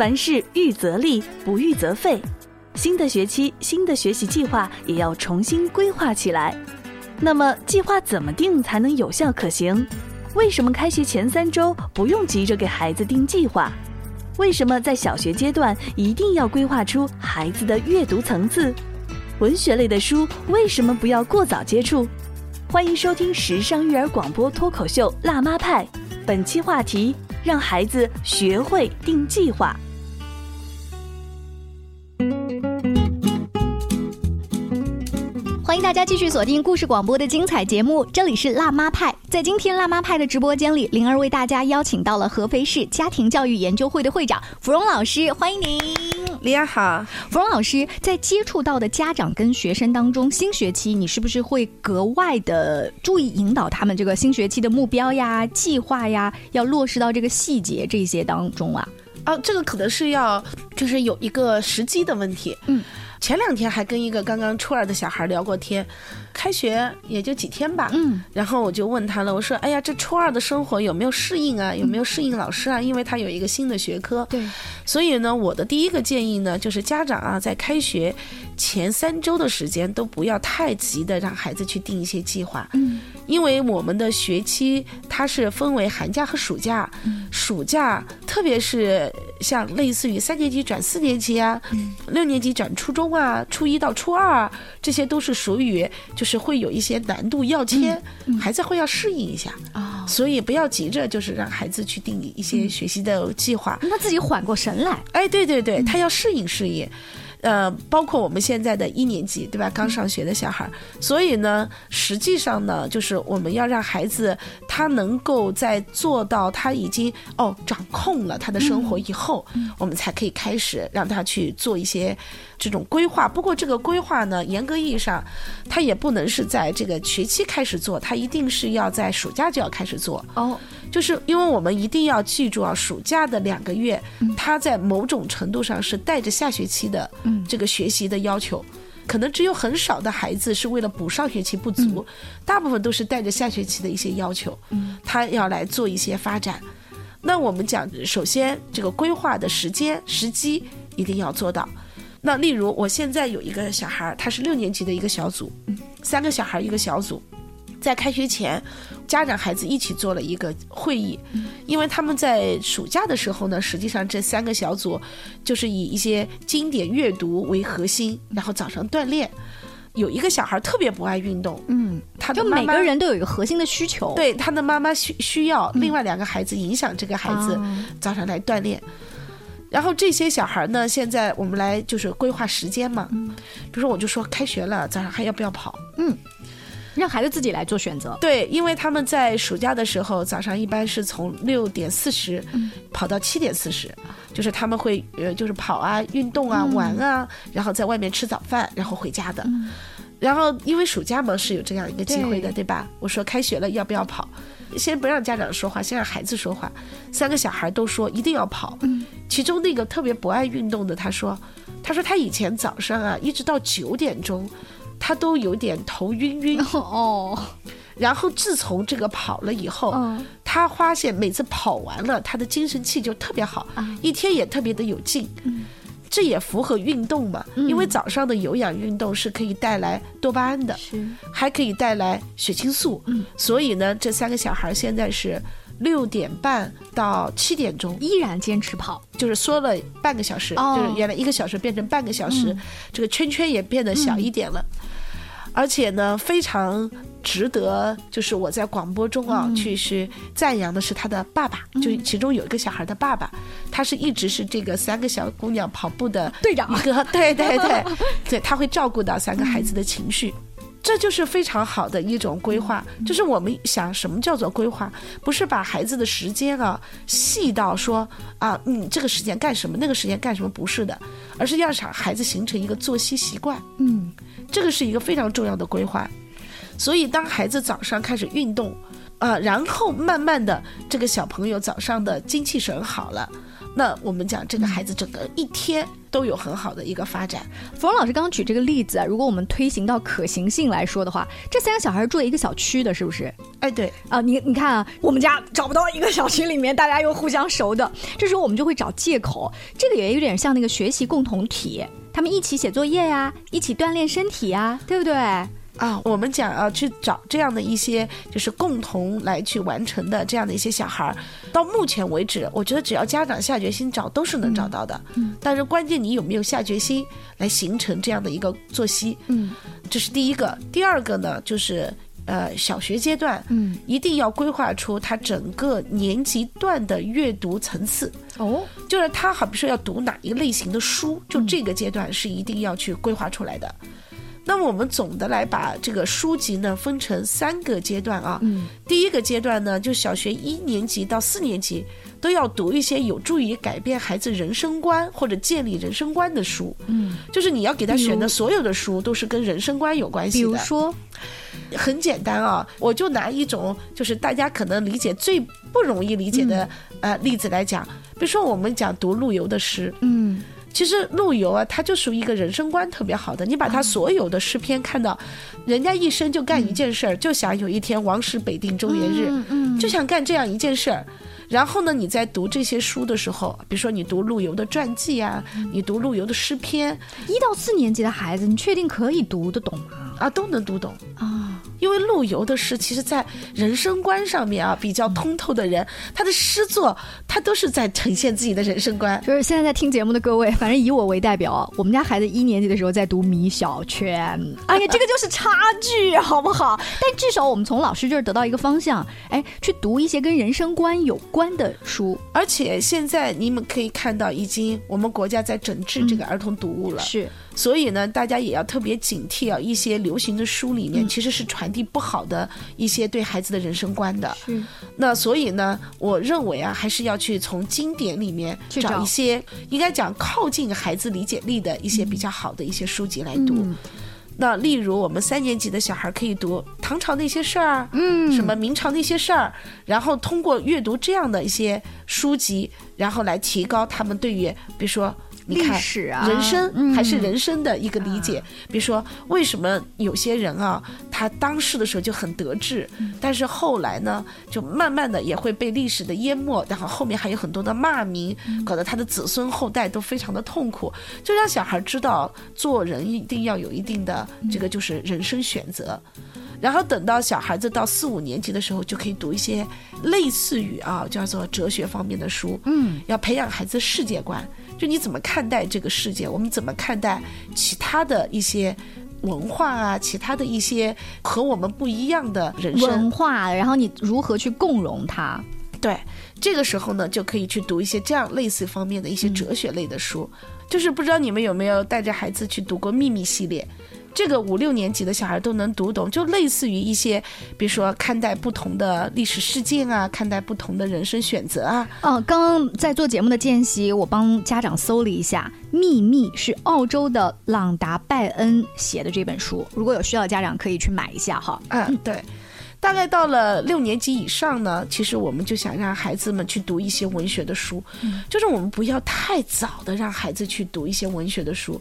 凡事预则立，不预则废。新的学期，新的学习计划也要重新规划起来。那么，计划怎么定才能有效可行？为什么开学前三周不用急着给孩子定计划？为什么在小学阶段一定要规划出孩子的阅读层次？文学类的书为什么不要过早接触？欢迎收听时尚育儿广播脱口秀《辣妈派》，本期话题：让孩子学会定计划。欢迎大家继续锁定故事广播的精彩节目，这里是辣妈派。在今天辣妈派的直播间里，灵儿为大家邀请到了合肥市家庭教育研究会的会长芙蓉老师，欢迎您。李儿好，芙蓉老师在接触到的家长跟学生当中，新学期你是不是会格外的注意引导他们这个新学期的目标呀、计划呀，要落实到这个细节这些当中啊？哦，这个可能是要就是有一个时机的问题。嗯。前两天还跟一个刚刚初二的小孩聊过天，开学也就几天吧，嗯，然后我就问他了，我说，哎呀，这初二的生活有没有适应啊？有没有适应老师啊？因为他有一个新的学科，对，所以呢，我的第一个建议呢，就是家长啊，在开学前三周的时间都不要太急的让孩子去定一些计划，嗯，因为我们的学期它是分为寒假和暑假，暑假特别是像类似于三年级转四年级啊，六年级转初中。啊，初一到初二啊，这些都是属于就是会有一些难度要签，孩子会要适应一下啊，所以不要急着就是让孩子去定一些学习的计划，让他自己缓过神来。哎，对对对，他要适应适应。呃，包括我们现在的一年级，对吧？刚上学的小孩儿，所以呢，实际上呢，就是我们要让孩子他能够在做到他已经哦掌控了他的生活以后，我们才可以开始让他去做一些这种规划。不过这个规划呢，严格意义上，他也不能是在这个学期开始做，他一定是要在暑假就要开始做哦。就是因为我们一定要记住啊，暑假的两个月，他在某种程度上是带着下学期的这个学习的要求，可能只有很少的孩子是为了补上学期不足，大部分都是带着下学期的一些要求，他要来做一些发展。那我们讲，首先这个规划的时间时机一定要做到。那例如，我现在有一个小孩，他是六年级的一个小组，三个小孩一个小组。在开学前，家长孩子一起做了一个会议，因为他们在暑假的时候呢，实际上这三个小组就是以一些经典阅读为核心，然后早上锻炼。有一个小孩特别不爱运动，嗯，他就每个人都有一个核心的需求，对他的妈妈需需要另外两个孩子影响这个孩子早上来锻炼。然后这些小孩呢，现在我们来就是规划时间嘛，比如说我就说开学了，早上还要不要跑？嗯。让孩子自己来做选择。对，因为他们在暑假的时候，早上一般是从六点四十跑到七点四十，就是他们会呃，就是跑啊、运动啊、玩啊，然后在外面吃早饭，然后回家的。然后因为暑假嘛是有这样一个机会的，对吧？我说开学了要不要跑？先不让家长说话，先让孩子说话。三个小孩都说一定要跑。其中那个特别不爱运动的，他说，他说他以前早上啊，一直到九点钟。他都有点头晕晕。哦，然后自从这个跑了以后，他发现每次跑完了，他的精神气就特别好，一天也特别的有劲。这也符合运动嘛，因为早上的有氧运动是可以带来多巴胺的，还可以带来血清素。所以呢，这三个小孩现在是六点半到七点钟依然坚持跑，就是缩了半个小时，就是原来一个小时变成半个小时，这个圈圈也变得小一点了。而且呢，非常值得，就是我在广播中啊，去是赞扬的是他的爸爸，就其中有一个小孩的爸爸，他是一直是这个三个小姑娘跑步的队长，一个对对 对，对 他会照顾到三个孩子的情绪，这就是非常好的一种规划。就是我们想什么叫做规划，不是把孩子的时间啊细到说啊，你这个时间干什么，那个时间干什么，不是的，而是要让孩子形成一个作息习惯，嗯。这个是一个非常重要的规划，所以当孩子早上开始运动，啊，然后慢慢的这个小朋友早上的精气神好了，那我们讲这个孩子整个一天都有很好的一个发展。冯老师刚刚举这个例子啊，如果我们推行到可行性来说的话，这三个小孩住在一个小区的，是不是？哎，对，啊，你你看啊，我们家找不到一个小区里面大家又互相熟的，这时候我们就会找借口。这个也有点像那个学习共同体，他们一起写作业呀，一起锻炼身体呀，对不对？啊，我们讲要去找这样的一些，就是共同来去完成的这样的一些小孩儿。到目前为止，我觉得只要家长下决心找，都是能找到的。嗯，但是关键你有没有下决心来形成这样的一个作息？嗯，这是第一个。第二个呢，就是呃，小学阶段，嗯，一定要规划出他整个年级段的阅读层次。哦，就是他好比说要读哪一个类型的书，就这个阶段是一定要去规划出来的。那么我们总的来把这个书籍呢分成三个阶段啊，嗯，第一个阶段呢，就小学一年级到四年级都要读一些有助于改变孩子人生观或者建立人生观的书，嗯，就是你要给他选的所有的书都是跟人生观有关系的。比如说，很简单啊，我就拿一种就是大家可能理解最不容易理解的呃例子来讲，比如说我们讲读陆游的诗，嗯。其实陆游啊，他就属于一个人生观特别好的。你把他所有的诗篇看到，人家一生就干一件事儿，就想有一天王师北定中原日，嗯就想干这样一件事儿。然后呢，你在读这些书的时候，比如说你读陆游的传记啊，你读陆游的诗篇，一到四年级的孩子，你确定可以读得懂吗？啊，都能读懂啊。因为陆游的诗，其实在人生观上面啊比较通透的人，他的诗作他都是在呈现自己的人生观。就是现在在听节目的各位，反正以我为代表，我们家孩子一年级的时候在读《米小圈》，哎呀，这个就是差距，好不好？但至少我们从老师这儿得到一个方向，哎，去读一些跟人生观有关的书。而且现在你们可以看到，已经我们国家在整治这个儿童读物了，是。所以呢，大家也要特别警惕啊，一些流行的书里面其实是传。递不好的一些对孩子的人生观的，那所以呢，我认为啊，还是要去从经典里面找一些应该讲靠近孩子理解力的一些比较好的一些书籍来读。那例如我们三年级的小孩可以读唐朝那些事儿，嗯，什么明朝那些事儿，然后通过阅读这样的一些书籍，然后来提高他们对于比如说。历史啊，人生还是人生的一个理解。比如说，为什么有些人啊，他当时的时候就很得志，但是后来呢，就慢慢的也会被历史的淹没，然后后面还有很多的骂名，搞得他的子孙后代都非常的痛苦。就让小孩知道，做人一定要有一定的这个就是人生选择。然后等到小孩子到四五年级的时候，就可以读一些类似于啊叫做哲学方面的书，嗯，要培养孩子世界观。就你怎么看待这个世界？我们怎么看待其他的一些文化啊？其他的一些和我们不一样的人生文化，然后你如何去共融它？对，这个时候呢，就可以去读一些这样类似方面的一些哲学类的书。就是不知道你们有没有带着孩子去读过《秘密》系列？这个五六年级的小孩都能读懂，就类似于一些，比如说看待不同的历史事件啊，看待不同的人生选择啊。哦，刚刚在做节目的间隙，我帮家长搜了一下，《秘密》是澳洲的朗达拜恩写的这本书，如果有需要的家长可以去买一下哈。嗯，对。大概到了六年级以上呢，其实我们就想让孩子们去读一些文学的书，就是我们不要太早的让孩子去读一些文学的书。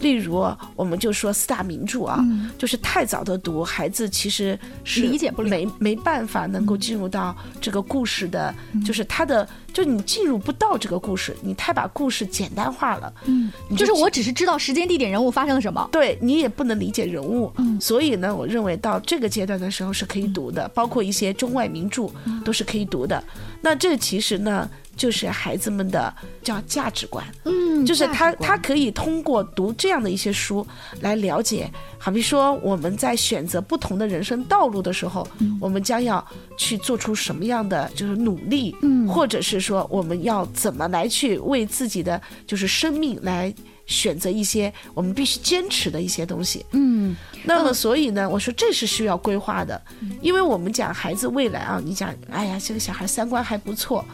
例如，我们就说四大名著啊，就是太早的读，孩子其实是理解不了，没没办法能够进入到这个故事的，就是他的，就你进入不到这个故事，你太把故事简单化了。嗯，就是我只是知道时间、地点、人物发生了什么，对你也不能理解人物。嗯，所以呢，我认为到这个阶段的时候是可以读的，包括一些中外名著都是可以读的。那这其实呢。就是孩子们的叫价值观，嗯，就是他他可以通过读这样的一些书来了解，好比说我们在选择不同的人生道路的时候，我们将要去做出什么样的就是努力，嗯，或者是说我们要怎么来去为自己的就是生命来选择一些我们必须坚持的一些东西，嗯，那么所以呢，我说这是需要规划的，因为我们讲孩子未来啊，你讲哎呀，这个小孩三观还不错。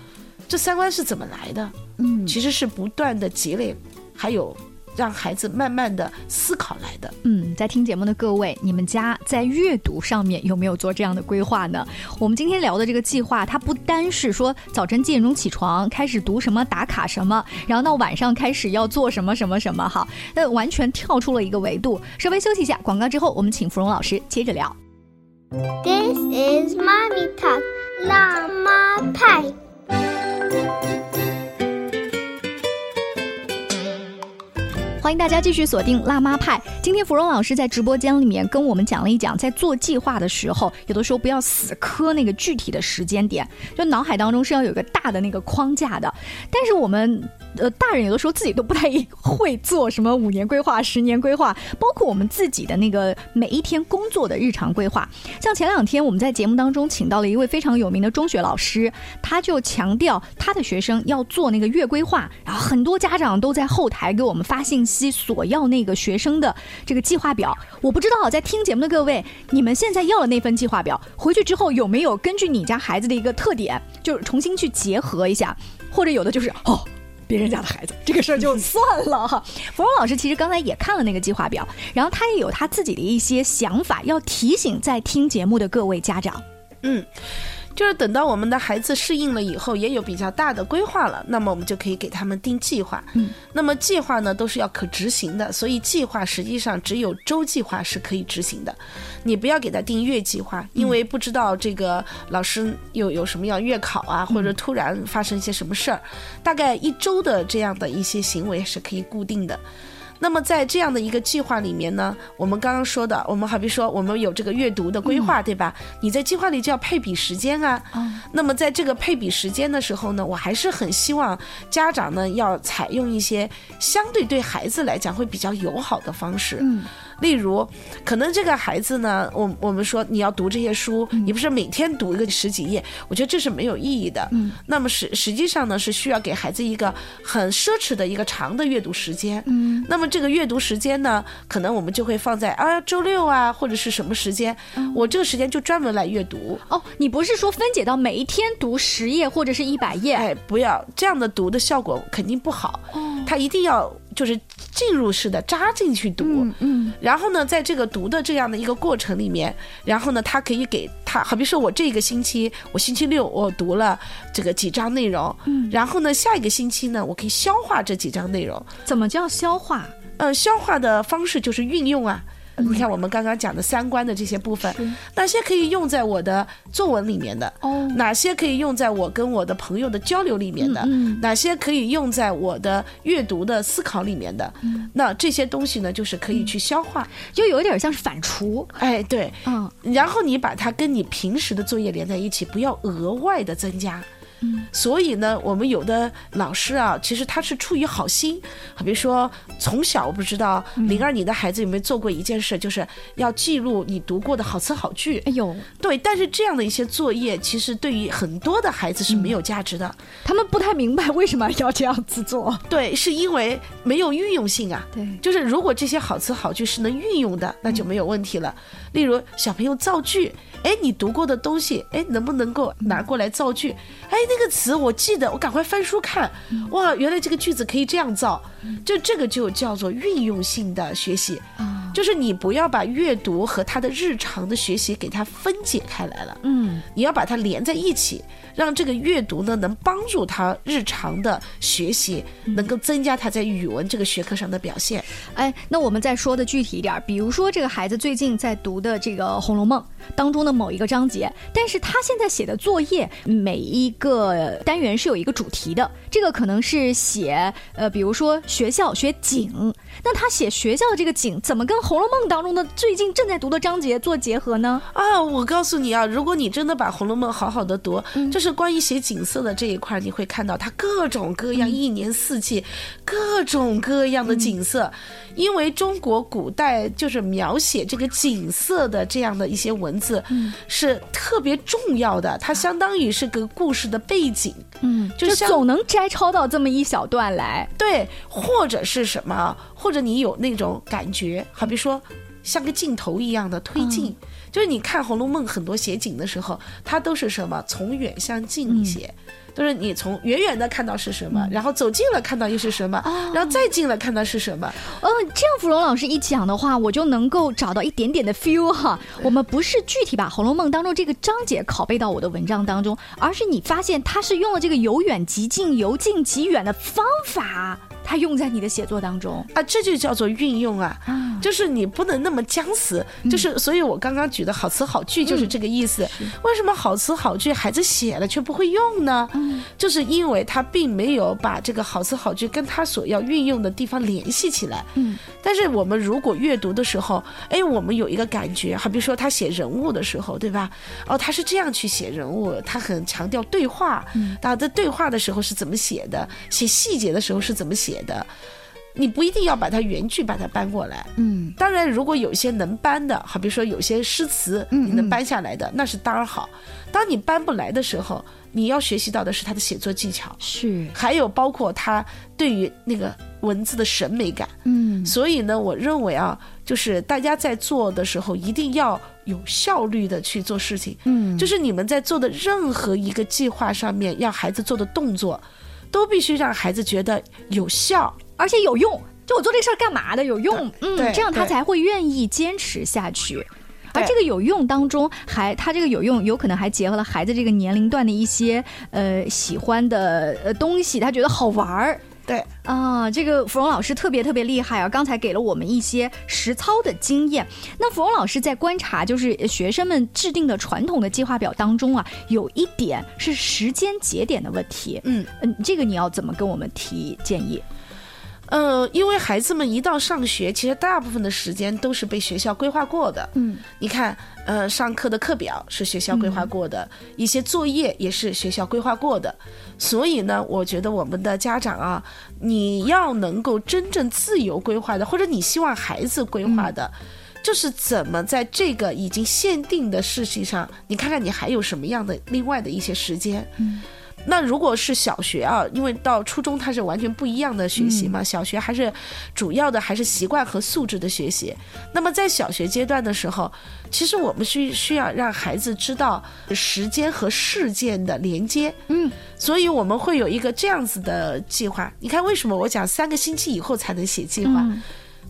这三观是怎么来的？嗯，其实是不断的积累，还有让孩子慢慢的思考来的。嗯，在听节目的各位，你们家在阅读上面有没有做这样的规划呢？我们今天聊的这个计划，它不单是说早晨几点钟起床开始读什么打卡什么，然后到晚上开始要做什么什么什么哈，那完全跳出了一个维度。稍微休息一下，广告之后，我们请芙蓉老师接着聊。This is Mommy Talk 辣妈派。欢迎大家继续锁定辣妈派。今天芙蓉老师在直播间里面跟我们讲了一讲，在做计划的时候，有的时候不要死磕那个具体的时间点，就脑海当中是要有个大的那个框架的。但是我们呃大人有的时候自己都不太 会做什么五年规划、十年规划，包括我们自己的那个每一天工作的日常规划。像前两天我们在节目当中请到了一位非常有名的中学老师，他就强调他的学生要做那个月规划，然后很多家长都在后台给我们发信息索要那个学生的这个计划表。我不知道在听节目的各位，你们现在要了那份计划表，回去之后有没有根据你家孩子的一个特点，就是重新去结合一下，或者有的就是哦。别人家的孩子，这个事儿就 算了哈。芙蓉老师其实刚才也看了那个计划表，然后他也有他自己的一些想法，要提醒在听节目的各位家长。嗯，就是等到我们的孩子适应了以后，也有比较大的规划了，那么我们就可以给他们定计划。嗯，那么计划呢都是要可执行的，所以计划实际上只有周计划是可以执行的。你不要给他定月计划，因为不知道这个老师有有什么样月考啊，或者突然发生一些什么事儿，大概一周的这样的一些行为是可以固定的。那么在这样的一个计划里面呢，我们刚刚说的，我们好比说我们有这个阅读的规划，对吧？你在计划里就要配比时间啊。那么在这个配比时间的时候呢，我还是很希望家长呢要采用一些相对对孩子来讲会比较友好的方式。嗯，例如，可能这个孩子呢，我我们说你要读这些书，你不是每天读一个十几页，我觉得这是没有意义的。嗯，那么实实际上呢，是需要给孩子一个很奢侈的一个长的阅读时间。嗯，那么这个阅读时间呢，可能我们就会放在啊周六啊，或者是什么时间，我这个时间就专门来阅读。哦，你不是说分解到每一天读十页或者是一百页？哎，不要这样的读的效果肯定不好。哦，他一定要就是进入式的扎进去读。嗯嗯然后呢，在这个读的这样的一个过程里面，然后呢，他可以给他，好比说我这个星期，我星期六我读了这个几章内容，嗯然后呢，下一个星期呢，我可以消化这几章内容。怎么叫消化？呃，消化的方式就是运用啊。你看我们刚刚讲的三观的这些部分，哪些可以用在我的作文里面的？哦哪些可以用在我跟我的朋友的交流里面的？嗯哪些可以用在我的阅读的思考里面的？那这些东西呢，就是可以去消化。就有点像是反刍。哎，对，嗯然后你把它跟你平时的作业连在一起，不要额外的增加。嗯，所以呢，我们有的老师啊，其实他是出于好心，好比说从小我不知道嗯灵儿你的孩子有没有做过一件事，就是要记录你读过的好词好句。哎呦，对，但是这样的一些作业，其实对于很多的孩子是没有价值的。他们不太明白为什么要这样子做。对，是因为没有运用性啊。对就是如果这些好词好句是能运用的，那就没有问题了。例如小朋友造句，哎，你读过的东西，哎，能不能够拿过来造句？哎，那个词我记得，我赶快翻书看，哇，原来这个句子可以这样造，就这个就叫做运用性的学习。啊，就是你不要把阅读和他的日常的学习给它分解开来了，嗯。你要把它连在一起，让这个阅读呢能帮助他日常的学习，能够增加他在语文这个学科上的表现。哎，那我们再说的具体一点，比如说这个孩子最近在读的这个《红楼梦》当中的某一个章节，但是他现在写的作业每一个单元是有一个主题的，这个可能是写呃，比如说学校学景，那他写学校的这个景怎么跟《红楼梦》当中的最近正在读的章节做结合呢？啊，我告诉你啊，如果你真的把《红楼梦》好好的读，就是关于写景色的这一块，你会看到它各种各样、一年四季各种各样的景色。因为中国古代就是描写这个景色的这样的一些文字，是特别重要的，它相当于是个故事的背景。嗯，就像就总能摘抄到这么一小段来。对，或者是什么，或者你有那种感觉，好比说像个镜头一样的推进，就是你看《红楼梦》很多写景的时候，它都是什么从远向近写，都是你从远远的看到是什么，然后走近了看到又是什么，然后再近了看到是什么。嗯，这样芙蓉老师一讲的话，我就能够找到一点点的 feel 哈。我们不是具体把《红楼梦》当中这个章节拷贝到我的文章当中，而是你发现它是用了这个由远及近、由近及远的方法。它用在你的写作当中啊，这就叫做运用啊，就是你不能那么僵死，就是所以我刚刚举的好词好句就是这个意思。为什么好词好句孩子写了却不会用呢？就是因为他并没有把这个好词好句跟他所要运用的地方联系起来。嗯，但是我们如果阅读的时候，哎，我们有一个感觉，好比说他写人物的时候，对吧？哦，他是这样去写人物，他很强调对话，他在对话的时候是怎么写的？写细节的时候是怎么写？写的，你不一定要把它原句把它搬过来。嗯，当然，如果有些能搬的，好比说有些诗词你能搬下来的，那是当然好。当你搬不来的时候，你要学习到的是他的写作技巧，是还有包括他对于那个文字的审美感。嗯，所以呢，我认为啊，就是大家在做的时候一定要有效率的去做事情。嗯，就是你们在做的任何一个计划上面，让孩子做的动作。都必须让孩子觉得有效，而且有用。就我做这事儿干嘛的？有用，嗯，这样他才会愿意坚持下去。而这个有用当中，还他这个有用，有可能还结合了孩子这个年龄段的一些呃喜欢的呃东西，他觉得好玩儿。对啊，这个芙蓉老师特别特别厉害啊！刚才给了我们一些实操的经验。那芙蓉老师在观察，就是学生们制定的传统的计划表当中啊，有一点是时间节点的问题。嗯嗯，这个你要怎么跟我们提建议？呃，因为孩子们一到上学，其实大部分的时间都是被学校规划过的。嗯，你看，呃，上课的课表是学校规划过的，一些作业也是学校规划过的。所以呢，我觉得我们的家长啊，你要能够真正自由规划的，或者你希望孩子规划的，就是怎么在这个已经限定的事情上，你看看你还有什么样的另外的一些时间。嗯。那如果是小学啊，因为到初中它是完全不一样的学习嘛，小学还是主要的还是习惯和素质的学习。那么在小学阶段的时候，其实我们需需要让孩子知道时间和事件的连接。嗯，所以我们会有一个这样子的计划。你看，为什么我讲三个星期以后才能写计划？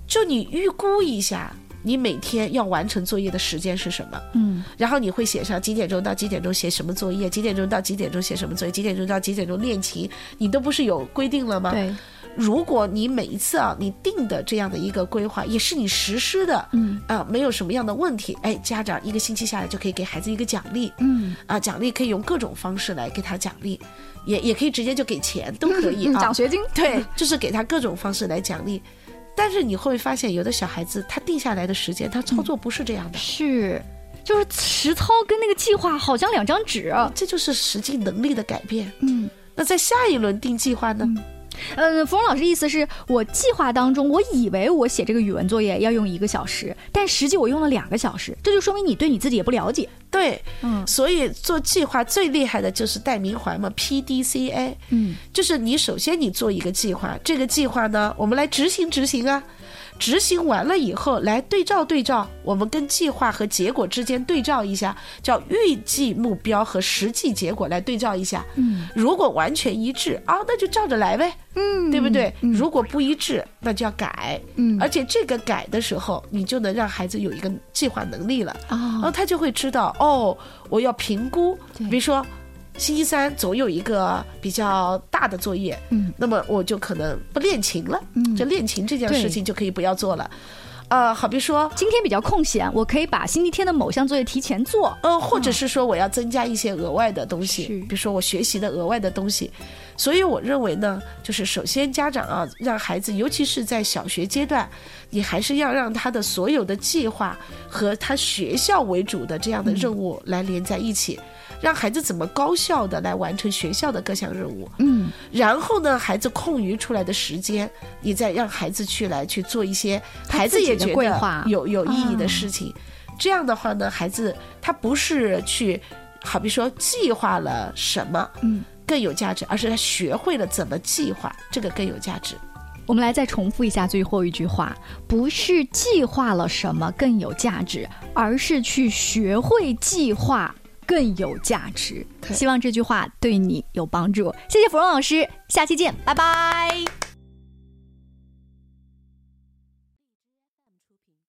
就你预估一下。你每天要完成作业的时间是什么？嗯，然后你会写上几点钟到几点钟写什么作业，几点钟到几点钟写什么作业，几点钟到几点钟练琴，你都不是有规定了吗？对。如果你每一次啊，你定的这样的一个规划也是你实施的，嗯啊，没有什么样的问题，哎，家长一个星期下来就可以给孩子一个奖励，嗯啊，奖励可以用各种方式来给他奖励，也也可以直接就给钱都可以啊，奖学金，对，就是给他各种方式来奖励。但是你会发现，有的小孩子他定下来的时间，他操作不是这样的，是，就是实操跟那个计划好像两张纸，这就是实际能力的改变。嗯，那在下一轮定计划呢？嗯，芙蓉老师意思是我计划当中，我以为我写这个语文作业要用一个小时，但实际我用了两个小时，这就说明你对你自己也不了解。对，嗯，所以做计划最厉害的就是戴明环嘛，P D C A，嗯，就是你首先你做一个计划，这个计划呢，我们来执行执行啊。执行完了以后，来对照对照，我们跟计划和结果之间对照一下，叫预计目标和实际结果来对照一下。嗯，如果完全一致啊，那就照着来呗。嗯，对不对？如果不一致，那就要改。嗯，而且这个改的时候，你就能让孩子有一个计划能力了。啊，然后他就会知道哦，我要评估，比如说。星期三总有一个比较大的作业，嗯，那么我就可能不练琴了，嗯，就练琴这件事情就可以不要做了，呃，好比说今天比较空闲，我可以把星期天的某项作业提前做，呃，或者是说我要增加一些额外的东西，比如说我学习的额外的东西，所以我认为呢，就是首先家长啊，让孩子，尤其是在小学阶段，你还是要让他的所有的计划和他学校为主的这样的任务来连在一起。让孩子怎么高效的来完成学校的各项任务，嗯，然后呢，孩子空余出来的时间，你再让孩子去来去做一些孩子也觉得有有意义的事情，这样的话呢，孩子他不是去，好比说计划了什么，嗯，更有价值，而是他学会了怎么计划，这个更有价值。我们来再重复一下最后一句话：不是计划了什么更有价值，而是去学会计划更有价值。希望这句话对你有帮助。谢谢芙蓉老师，下期见，拜拜。